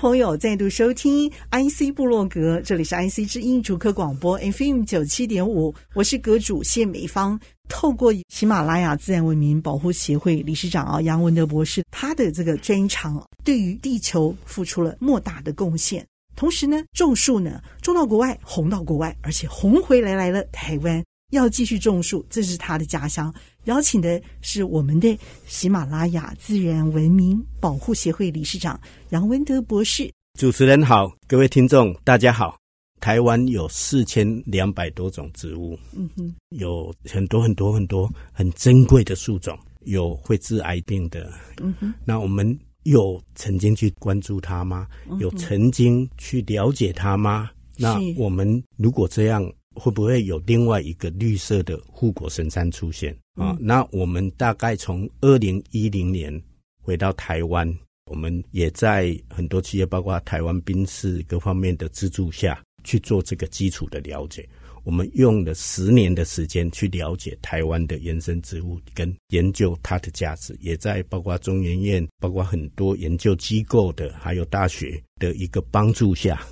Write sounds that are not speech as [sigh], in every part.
朋友再度收听 IC 部落格，这里是 IC 之音主客广播 FM 九七点五，我是阁主谢美芳。透过喜马拉雅自然文明保护协会理事长啊杨文德博士，他的这个专长对于地球付出了莫大的贡献。同时呢，种树呢种到国外，红到国外，而且红回来来了台湾，要继续种树，这是他的家乡。邀请的是我们的喜马拉雅自然文明保护协会理事长杨文德博士。主持人好，各位听众大家好。台湾有四千两百多种植物，嗯哼，有很多很多很多很珍贵的树种，有会治癌病的，嗯哼。那我们有曾经去关注它吗？有曾经去了解它吗？那我们如果这样，会不会有另外一个绿色的护国神山出现啊？那我们大概从二零一零年回到台湾，我们也在很多企业，包括台湾宾士各方面的资助下。去做这个基础的了解，我们用了十年的时间去了解台湾的原生植物，跟研究它的价值，也在包括中研院、包括很多研究机构的，还有大学的一个帮助下，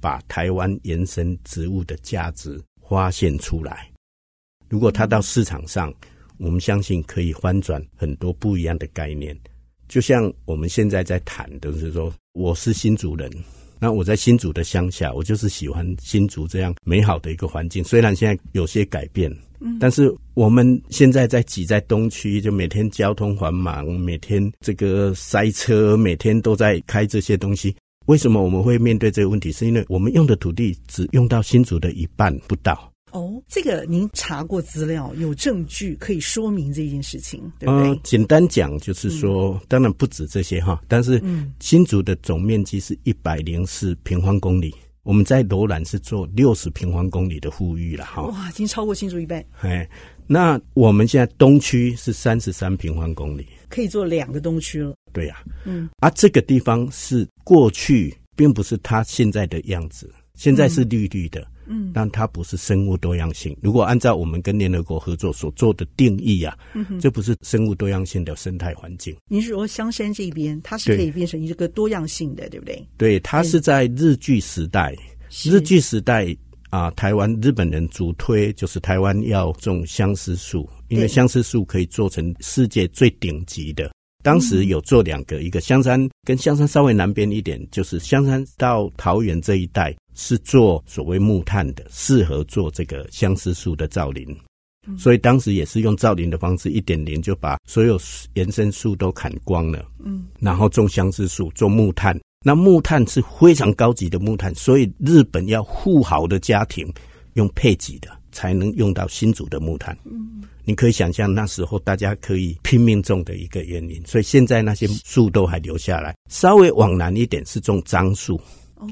把台湾原生植物的价值发现出来。如果它到市场上，我们相信可以翻转很多不一样的概念。就像我们现在在谈的是说，我是新竹人。那我在新竹的乡下，我就是喜欢新竹这样美好的一个环境。虽然现在有些改变，嗯，但是我们现在在挤在东区，就每天交通繁忙，每天这个塞车，每天都在开这些东西。为什么我们会面对这个问题？是因为我们用的土地只用到新竹的一半不到。哦，这个您查过资料，有证据可以说明这件事情，对不对？呃，简单讲就是说，嗯、当然不止这些哈，但是新竹的总面积是一百零四平方公里，我们在罗兰是做六十平方公里的富裕了哈。哇，已经超过新竹一倍。哎，那我们现在东区是三十三平方公里，可以做两个东区了。对呀、啊，嗯，而、啊、这个地方是过去并不是它现在的样子，现在是绿绿的。嗯嗯，但它不是生物多样性。如果按照我们跟联合国合作所做的定义啊，嗯哼，这不是生物多样性的生态环境。您说香山这边，它是可以变成一个多样性的，对，对不对？对，它是在日据时代，日据时代啊，台湾日本人主推就是台湾要种相思树，因为相思树可以做成世界最顶级的。当时有做两个，一个香山跟香山稍微南边一点，就是香山到桃园这一带。是做所谓木炭的，适合做这个相思树的造林，所以当时也是用造林的方式，一点零就把所有原生树都砍光了，嗯，然后种相思树，做木炭。那木炭是非常高级的木炭，所以日本要富豪的家庭用配给的，才能用到新竹的木炭。嗯，你可以想象那时候大家可以拼命种的一个原因，所以现在那些树都还留下来。稍微往南一点是种樟树。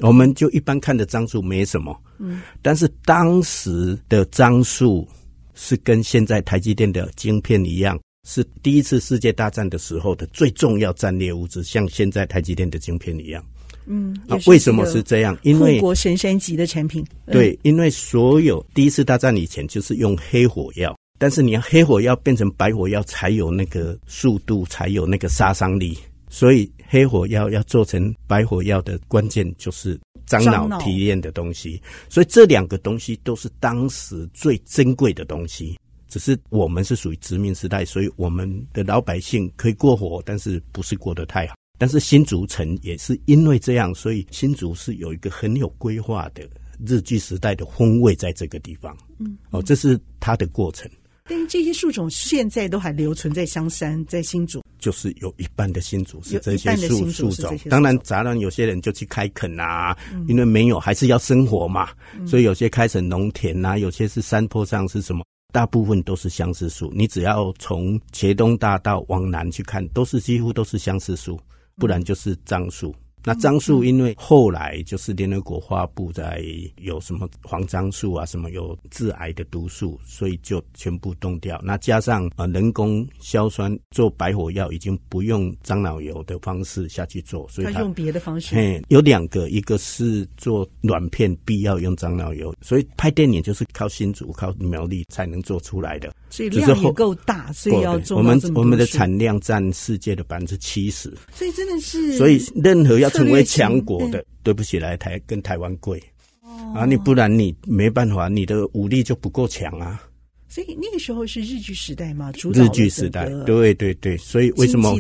我们就一般看的樟树没什么，嗯，但是当时的樟树是跟现在台积电的晶片一样，是第一次世界大战的时候的最重要战略物资，像现在台积电的晶片一样，嗯，啊，为什么是这样？因为护国神山级的产品，对，因为所有第一次大战以前就是用黑火药，但是你要黑火药变成白火药才有那个速度，才有那个杀伤力。所以黑火药要做成白火药的关键就是樟脑提炼的东西，所以这两个东西都是当时最珍贵的东西。只是我们是属于殖民时代，所以我们的老百姓可以过活，但是不是过得太好。但是新竹城也是因为这样，所以新竹是有一个很有规划的日据时代的风味在这个地方。嗯，哦，这是它的过程。但是这些树种现在都还留存在香山，在新竹，就是有一半的新竹是这些树树种。当然，杂乱有些人就去开垦啊，嗯、因为没有还是要生活嘛，嗯、所以有些开成农田啊，有些是山坡上是什么，大部分都是相思树。你只要从茄东大道往南去看，都是几乎都是相思树，不然就是樟树。那樟树因为后来就是联合国发布在有什么黄樟树啊，什么有致癌的毒素，所以就全部冻掉。那加上呃人工硝酸做白火药已经不用樟脑油的方式下去做，所以它用别的方式。嘿，有两个，一个是做软片必要用樟脑油，所以拍电影就是靠新竹、靠苗栗才能做出来的。所以量也够大，所以要做。我们我们的产量占世界的百分之七十，所以真的是。所以任何要成为强国的，对不起，来台跟台湾贵。哦。啊，你不然你没办法，你的武力就不够强啊。所以那个时候是日据时代嘛，日据时代，对对对。所以为什么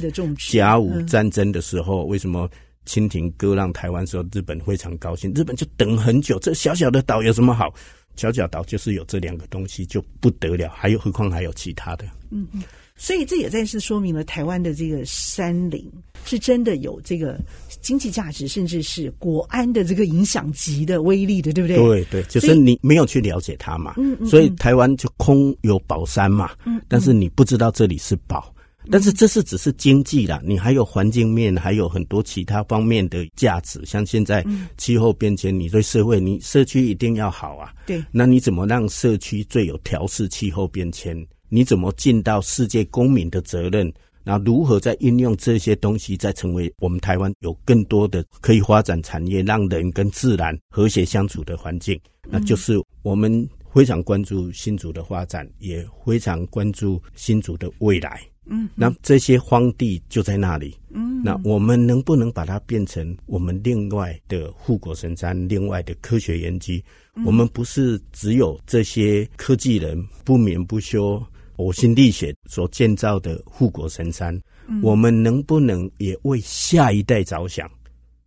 甲午战争的时候，为什么清廷割让台湾时候，日本非常高兴？日本就等很久，这小小的岛有什么好？小角岛就是有这两个东西就不得了，还有何况还有其他的。嗯嗯。所以这也再次说明了台湾的这个山林是真的有这个经济价值，甚至是国安的这个影响级的威力的，对不对？对对，就是你没有去了解它嘛。嗯嗯。所以台湾就空有宝山嘛。嗯。但是你不知道这里是宝，但是这是只是经济啦，你还有环境面，还有很多其他方面的价值。像现在气候变迁，你对社会，你社区一定要好啊。对。那你怎么让社区最有调试气候变迁？你怎么尽到世界公民的责任？那如何在运用这些东西，再成为我们台湾有更多的可以发展产业，让人跟自然和谐相处的环境？那就是我们非常关注新竹的发展，也非常关注新竹的未来。嗯，那这些荒地就在那里。嗯，那我们能不能把它变成我们另外的护国神山，另外的科学园区？我们不是只有这些科技人不眠不休。呕心沥血所建造的护国神山，嗯，我们能不能也为下一代着想？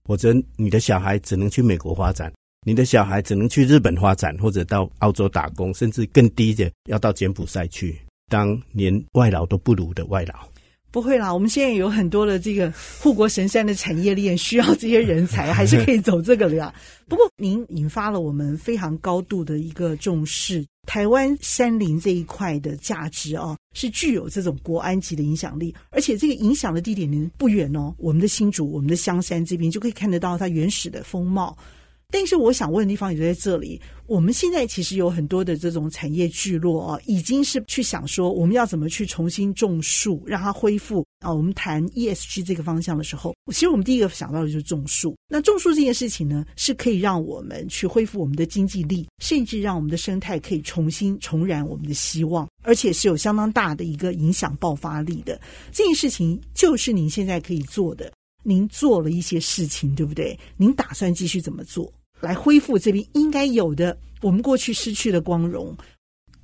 否则你的小孩只能去美国发展，你的小孩只能去日本发展，或者到澳洲打工，甚至更低的要到柬埔寨去当连外劳都不如的外劳。不会啦，我们现在有很多的这个护国神山的产业链，需要这些人才，[laughs] 还是可以走这个的呀。不过，您引发了我们非常高度的一个重视。台湾山林这一块的价值哦，是具有这种国安级的影响力，而且这个影响的地点呢不远哦，我们的新竹、我们的香山这边就可以看得到它原始的风貌。但是我想问的地方也就在这里。我们现在其实有很多的这种产业聚落啊，已经是去想说我们要怎么去重新种树，让它恢复啊。我们谈 ESG 这个方向的时候，其实我们第一个想到的就是种树。那种树这件事情呢，是可以让我们去恢复我们的经济力，甚至让我们的生态可以重新重燃我们的希望，而且是有相当大的一个影响爆发力的。这件事情就是您现在可以做的。您做了一些事情，对不对？您打算继续怎么做？来恢复这边应该有的我们过去失去的光荣，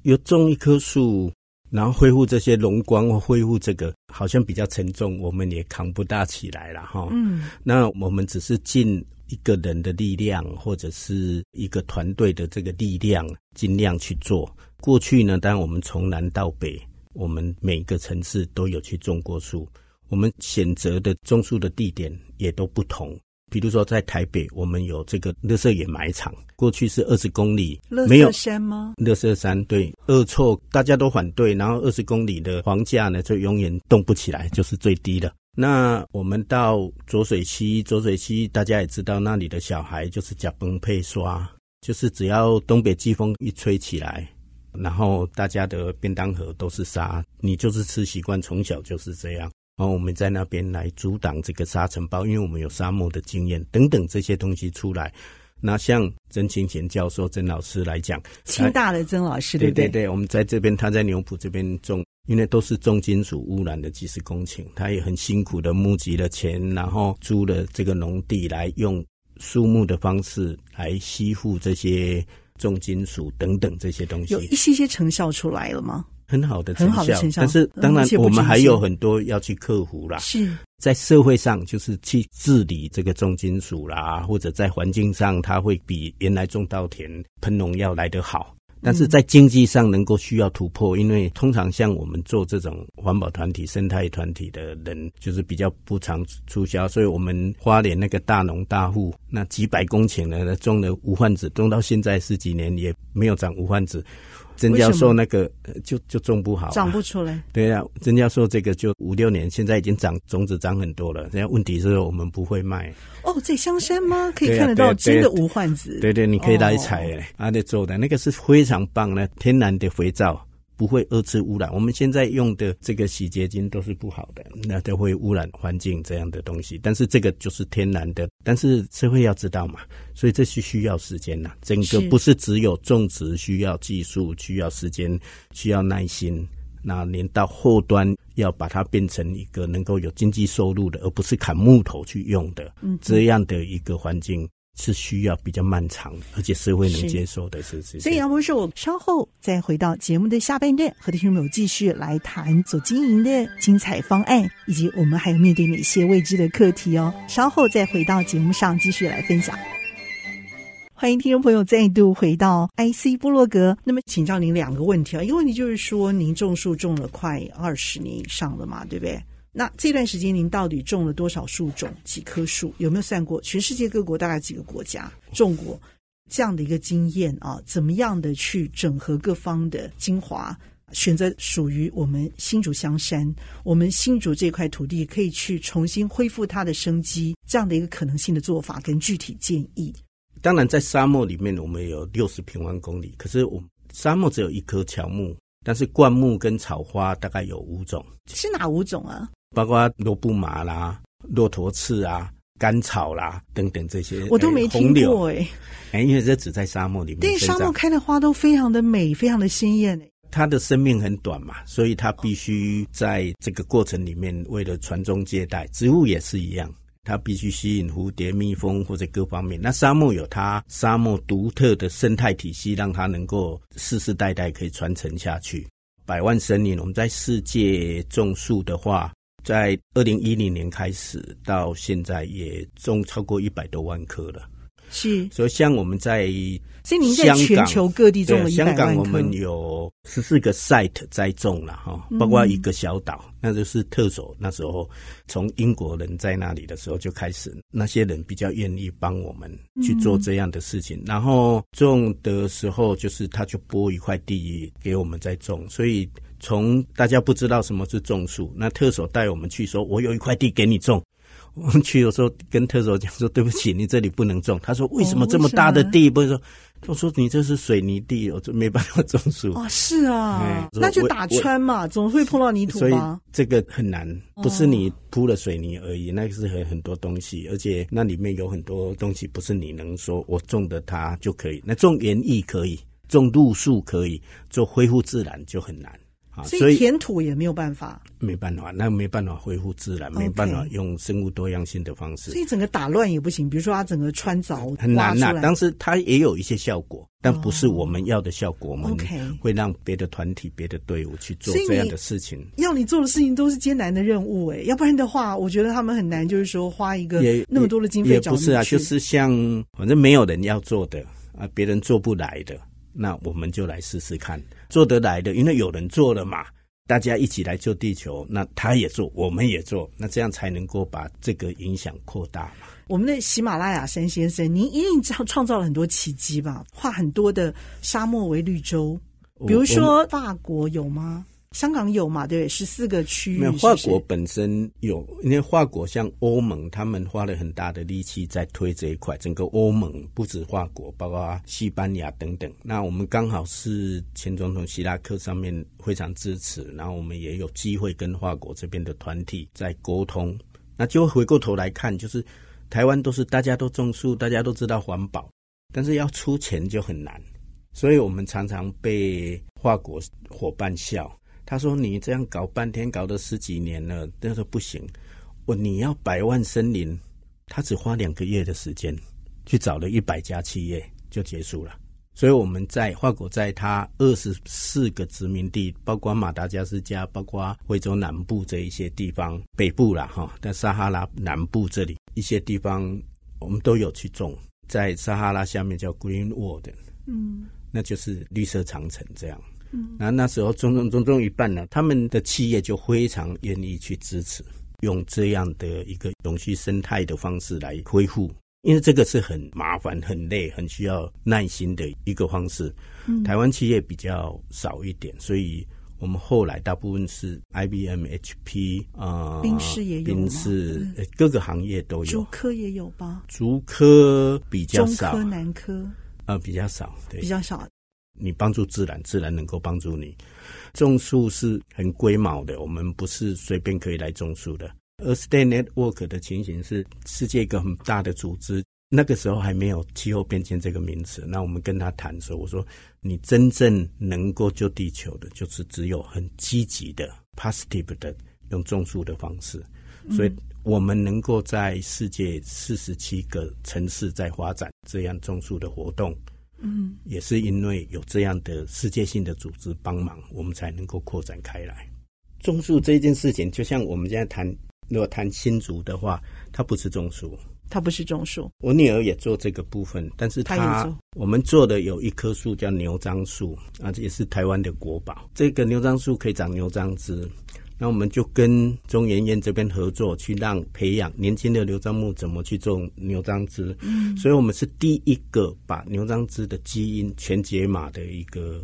有种一棵树，然后恢复这些荣光，或恢复这个好像比较沉重，我们也扛不大起来了哈。嗯，那我们只是尽一个人的力量，或者是一个团队的这个力量，尽量去做。过去呢，当然我们从南到北，我们每一个城市都有去种过树，我们选择的种树的地点也都不同。比如说，在台北，我们有这个垃圾掩埋场，过去是二十公里，没有山吗？垃圾山对，恶臭，大家都反对，然后二十公里的房价呢，就永远动不起来，就是最低的。那我们到浊水溪，浊水溪大家也知道，那里的小孩就是甲崩配刷，就是只要东北季风一吹起来，然后大家的便当盒都是沙，你就是吃习惯，从小就是这样。然后我们在那边来阻挡这个沙尘暴，因为我们有沙漠的经验等等这些东西出来。那像曾清贤教授、曾老师来讲，清大的曾老师对对？对我们在这边，他在牛埔这边种，因为都是重金属污染的几十公顷，他也很辛苦的募集了钱，然后租了这个农地来用树木的方式来吸附这些重金属等等这些东西，有一些些成效出来了吗？很好的成效，但是当然我们还有很多要去克服啦。是在社会上，就是去治理这个重金属啦，或者在环境上，它会比原来种稻田喷农药来得好。但是在经济上能够需要突破，因为通常像我们做这种环保团体、生态团体的人，就是比较不常促销，所以我们花莲那个大农大户，那几百公顷呢，种了无患子，种到现在十几年也没有长无患子。曾教授那个就就种不好，长不出来。对啊，曾教授这个就五六年，现在已经长种子长很多了。现在问题是我们不会卖。哦，在香山吗？可以看得到真的无患子。对对，你可以来采。啊，你做的那个是非常棒的天然的肥皂。不会二次污染。我们现在用的这个洗洁精都是不好的，那都会污染环境这样的东西。但是这个就是天然的，但是社会要知道嘛，所以这是需要时间呐。整个不是只有种植需要技术、需要时间、需要耐心，那连到后端要把它变成一个能够有经济收入的，而不是砍木头去用的，嗯，这样的一个环境。是需要比较漫长，而且社会能接受的是，是。所以杨博士，我稍后再回到节目的下半段，和听众朋友继续来谈所经营的精彩方案，以及我们还有面对哪些未知的课题哦。稍后再回到节目上继续来分享。欢迎听众朋友再度回到 IC 部落格。那么，请教您两个问题啊，一个问题就是说，您种树种了快二十年以上了嘛，对不对？那这段时间您到底种了多少树种？几棵树？有没有算过？全世界各国大概几个国家种过这样的一个经验啊？怎么样的去整合各方的精华，选择属于我们新竹香山，我们新竹这块土地可以去重新恢复它的生机，这样的一个可能性的做法跟具体建议？当然，在沙漠里面，我们有六十平方公里，可是我们沙漠只有一棵乔木，但是灌木跟草花大概有五种，是哪五种啊？包括罗布麻啦、骆驼刺啊、甘草啦等等这些，我都没听过哎。哎，因为这只在沙漠里面。对，沙漠开的花都非常的美，非常的鲜艳。它的生命很短嘛，所以它必须在这个过程里面，为了传宗接代。植物也是一样，它必须吸引蝴蝶、蜜蜂或者各方面。那沙漠有它沙漠独特的生态体系，让它能够世世代代可以传承下去。百万森林，我们在世界种树的话。在二零一零年开始到现在，也种超过一百多万棵了。是，所以像我们在，所以您在全球各地种了一百万棵。香港我们有十四个 site 在种了哈，包括一个小岛，嗯、那就是特首那时候从英国人在那里的时候就开始，那些人比较愿意帮我们去做这样的事情。嗯、然后种的时候，就是他就拨一块地给我们在种，所以从大家不知道什么是种树，那特首带我们去说，我有一块地给你种。我 [laughs] 们去的时候跟特首讲说：“对不起，你这里不能种。”他说：“为什么这么大的地？”不是说，他说：“你这是水泥地，我就没办法种树。”哦，是啊，那就打穿嘛，总会碰到泥土吗？所以这个很难，不是你铺了水泥而已，那个是很很多东西，而且那里面有很多东西，不是你能说我种的它就可以。那种园艺可以，种路树可以，做恢复自然就很难。所以填土也没有办法，没办法，那没办法恢复自然，没办法用生物多样性的方式。所以整个打乱也不行，比如说它整个穿凿很难呐。但是它也有一些效果，但不是我们要的效果。我们会让别的团体、别的队伍去做这样的事情。要你做的事情都是艰难的任务，哎，要不然的话，我觉得他们很难。就是说花一个那么多的经费，也不是啊，就是像反正没有人要做的啊，别人做不来的，那我们就来试试看。做得来的，因为有人做了嘛，大家一起来救地球，那他也做，我们也做，那这样才能够把这个影响扩大嘛。我们的喜马拉雅山先生，您一定创创造了很多奇迹吧？画很多的沙漠为绿洲，比如说法国有吗？香港有嘛？对，十四个区域。法国本身有，因为法国像欧盟，他们花了很大的力气在推这一块。整个欧盟不止法国，包括西班牙等等。那我们刚好是前总统希拉克上面非常支持，然后我们也有机会跟法国这边的团体在沟通。那就回过头来看，就是台湾都是大家都种树，大家都知道环保，但是要出钱就很难，所以我们常常被法国伙伴笑。他说：“你这样搞半天，搞了十几年了，他说不行。我你要百万森林，他只花两个月的时间，去找了一百家企业就结束了。所以我们在法国，在他二十四个殖民地，包括马达加斯加，包括非洲南部这一些地方，北部啦哈，在撒哈拉南部这里一些地方，我们都有去种。在撒哈拉下面叫 Green World，嗯，那就是绿色长城这样。”嗯，那那时候中中中中一半呢，他们的企业就非常愿意去支持，用这样的一个永续生态的方式来恢复，因为这个是很麻烦、很累、很需要耐心的一个方式。嗯、台湾企业比较少一点，所以我们后来大部分是 IBM、HP 啊，宾士也有，宾士各个行业都有，竹科也有吧？竹科比较少，中科、南科。呃比较少，对，比较少。你帮助自然，自然能够帮助你。种树是很龟毛的，我们不是随便可以来种树的。Earth Day Network 的情形是世界一个很大的组织，那个时候还没有气候变迁这个名词。那我们跟他谈的时候，我说你真正能够救地球的，就是只有很积极的、positive 的用种树的方式。所以我们能够在世界四十七个城市在发展这样种树的活动。嗯，也是因为有这样的世界性的组织帮忙，我们才能够扩展开来。种树这件事情，就像我们现在谈，如果谈新竹的话，它不是种树，它不是种树。我女儿也做这个部分，但是她我们做的有一棵树叫牛樟树啊，这也是台湾的国宝。这个牛樟树可以长牛樟枝。那我们就跟中研院这边合作，去让培养年轻的牛樟木怎么去种牛樟枝。嗯，所以我们是第一个把牛樟枝的基因全解码的一个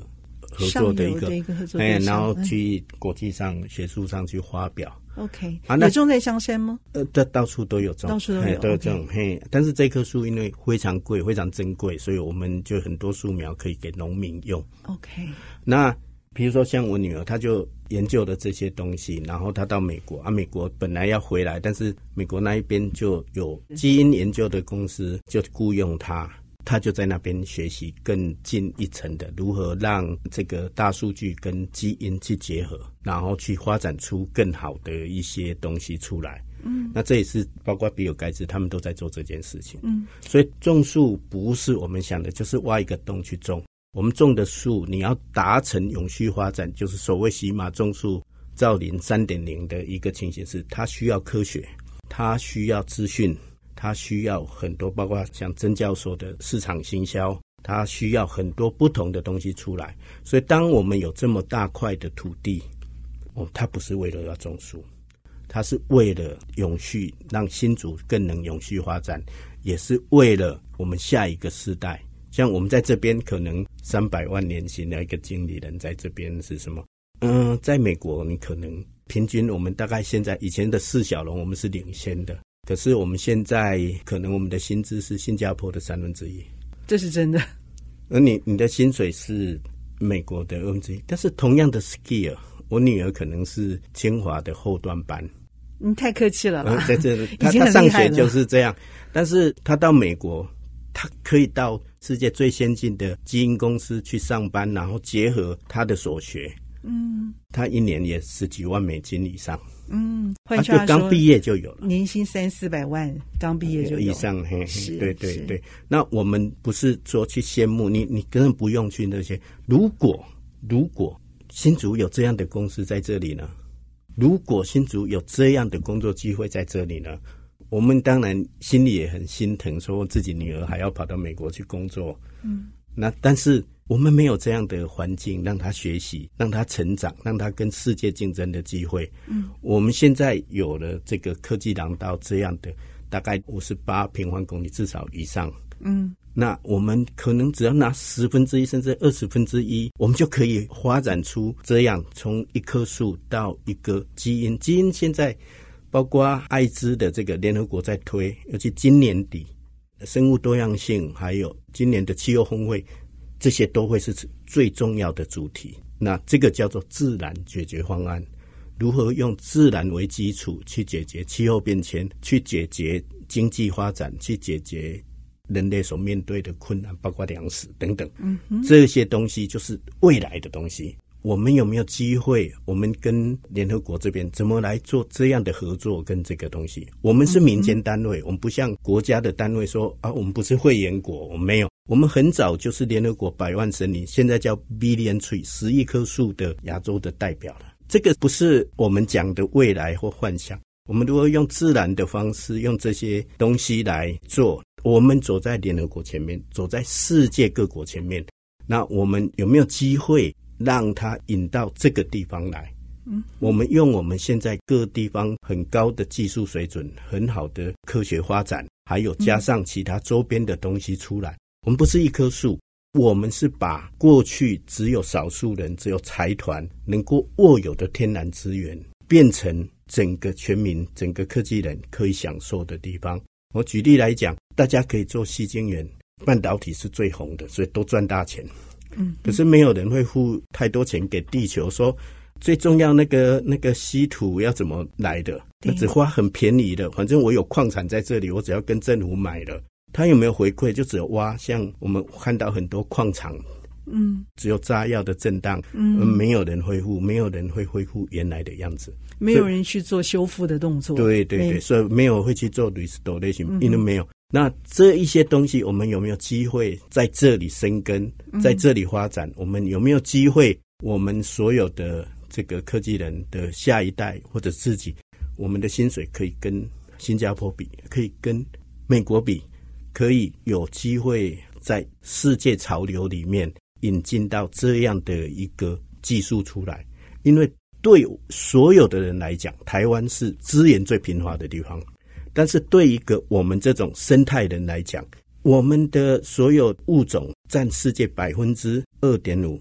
合作的一个，哎，然后去国际上学术上去发表。OK，啊，那种在香山吗？呃，这到处都有种，到处都有，都有种。嘿，但是这棵树因为非常贵，非常珍贵，所以我们就很多树苗可以给农民用。OK，那。比如说，像我女儿，她就研究了这些东西，然后她到美国啊，美国本来要回来，但是美国那一边就有基因研究的公司就雇佣她，她就在那边学习更进一层的如何让这个大数据跟基因去结合，然后去发展出更好的一些东西出来。嗯，那这也是包括比尔盖茨他们都在做这件事情。嗯，所以种树不是我们想的，就是挖一个洞去种。我们种的树，你要达成永续发展，就是所谓喜马种树造林三点零的一个情形是，它需要科学，它需要资讯，它需要很多，包括像曾教授的市场行销，它需要很多不同的东西出来。所以，当我们有这么大块的土地，哦，它不是为了要种树，它是为了永续，让新竹更能永续发展，也是为了我们下一个世代。像我们在这边可能三百万年薪的一个经理人在这边是什么？嗯，在美国你可能平均我们大概现在以前的四小龙我们是领先的，可是我们现在可能我们的薪资是新加坡的三分之一，这是真的。而你你的薪水是美国的二分之一，但是同样的 skill，我女儿可能是清华的后端班。你太客气了啦，在这 [laughs] 里她她上学就是这样，但是她到美国。他可以到世界最先进的基因公司去上班，然后结合他的所学，嗯，他一年也十几万美金以上，嗯，他就刚毕业就有了，年薪三四百万，刚毕业就有以上，嘿，嘿，对对对。那我们不是说去羡慕你，你根本不用去那些。如果如果新竹有这样的公司在这里呢？如果新竹有这样的工作机会在这里呢？我们当然心里也很心疼，说自己女儿还要跑到美国去工作。嗯，那但是我们没有这样的环境让她学习，让她成长，让她跟世界竞争的机会。嗯，我们现在有了这个科技廊道这样的，大概五十八平方公里至少以上。嗯，那我们可能只要拿十分之一甚至二十分之一，我们就可以发展出这样从一棵树到一个基因。基因现在。包括艾滋的这个联合国在推，尤其今年底生物多样性，还有今年的气候峰会，这些都会是最重要的主题。那这个叫做自然解决方案，如何用自然为基础去解决气候变迁，去解决经济发展，去解决人类所面对的困难，包括粮食等等。嗯，这些东西就是未来的东西。我们有没有机会？我们跟联合国这边怎么来做这样的合作？跟这个东西，我们是民间单位，我们不像国家的单位说啊，我们不是会员国，我们没有。我们很早就是联合国百万森林，现在叫 Billion Tree 十亿棵树的亚洲的代表了。这个不是我们讲的未来或幻想。我们如果用自然的方式，用这些东西来做，我们走在联合国前面，走在世界各国前面，那我们有没有机会？让它引到这个地方来，嗯，我们用我们现在各地方很高的技术水准、很好的科学发展，还有加上其他周边的东西出来。我们不是一棵树，我们是把过去只有少数人、只有财团能够握有的天然资源，变成整个全民、整个科技人可以享受的地方。我举例来讲，大家可以做细晶圆，半导体是最红的，所以都赚大钱。嗯，可是没有人会付太多钱给地球，说最重要那个那个稀土要怎么来的？那只花很便宜的，反正我有矿产在这里，我只要跟政府买了，他有没有回馈？就只有挖，像我们看到很多矿场，嗯，只有炸药的震荡，嗯，没有人恢复，没有人会恢复原来的样子，没有人去做修复的动作，对对对，所以没有会去做 restoration，因为没有。那这一些东西，我们有没有机会在这里生根，在这里发展？我们有没有机会？我们所有的这个科技人的下一代或者自己，我们的薪水可以跟新加坡比，可以跟美国比，可以有机会在世界潮流里面引进到这样的一个技术出来。因为对所有的人来讲，台湾是资源最贫乏的地方。但是对一个我们这种生态人来讲，我们的所有物种占世界百分之二点五，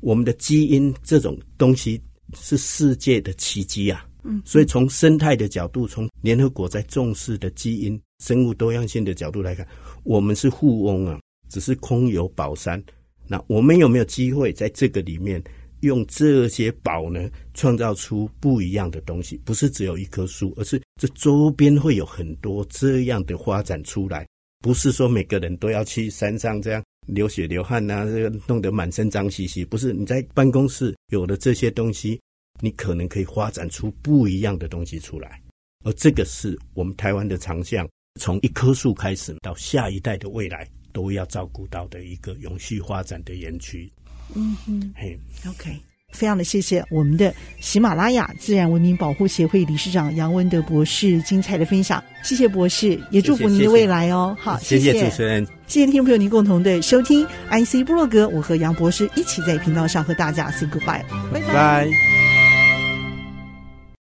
我们的基因这种东西是世界的奇迹啊！嗯，所以从生态的角度，从联合国在重视的基因生物多样性的角度来看，我们是富翁啊，只是空有宝山。那我们有没有机会在这个里面？用这些宝呢，创造出不一样的东西，不是只有一棵树，而是这周边会有很多这样的发展出来。不是说每个人都要去山上这样流血流汗呐、这个弄得满身脏兮兮。不是，你在办公室有了这些东西，你可能可以发展出不一样的东西出来。而这个是我们台湾的长项，从一棵树开始到下一代的未来都要照顾到的一个永续发展的园区。嗯哼，嘿，OK，非常的谢谢我们的喜马拉雅自然文明保护协会理事长杨文德博士精彩的分享，谢谢博士，也祝福您的未来哦。谢谢，好，谢谢，谢谢。主持人，谢谢听众朋友您共同的收听 IC 部落格，我和杨博士一起在频道上和大家 say goodbye，拜。拜。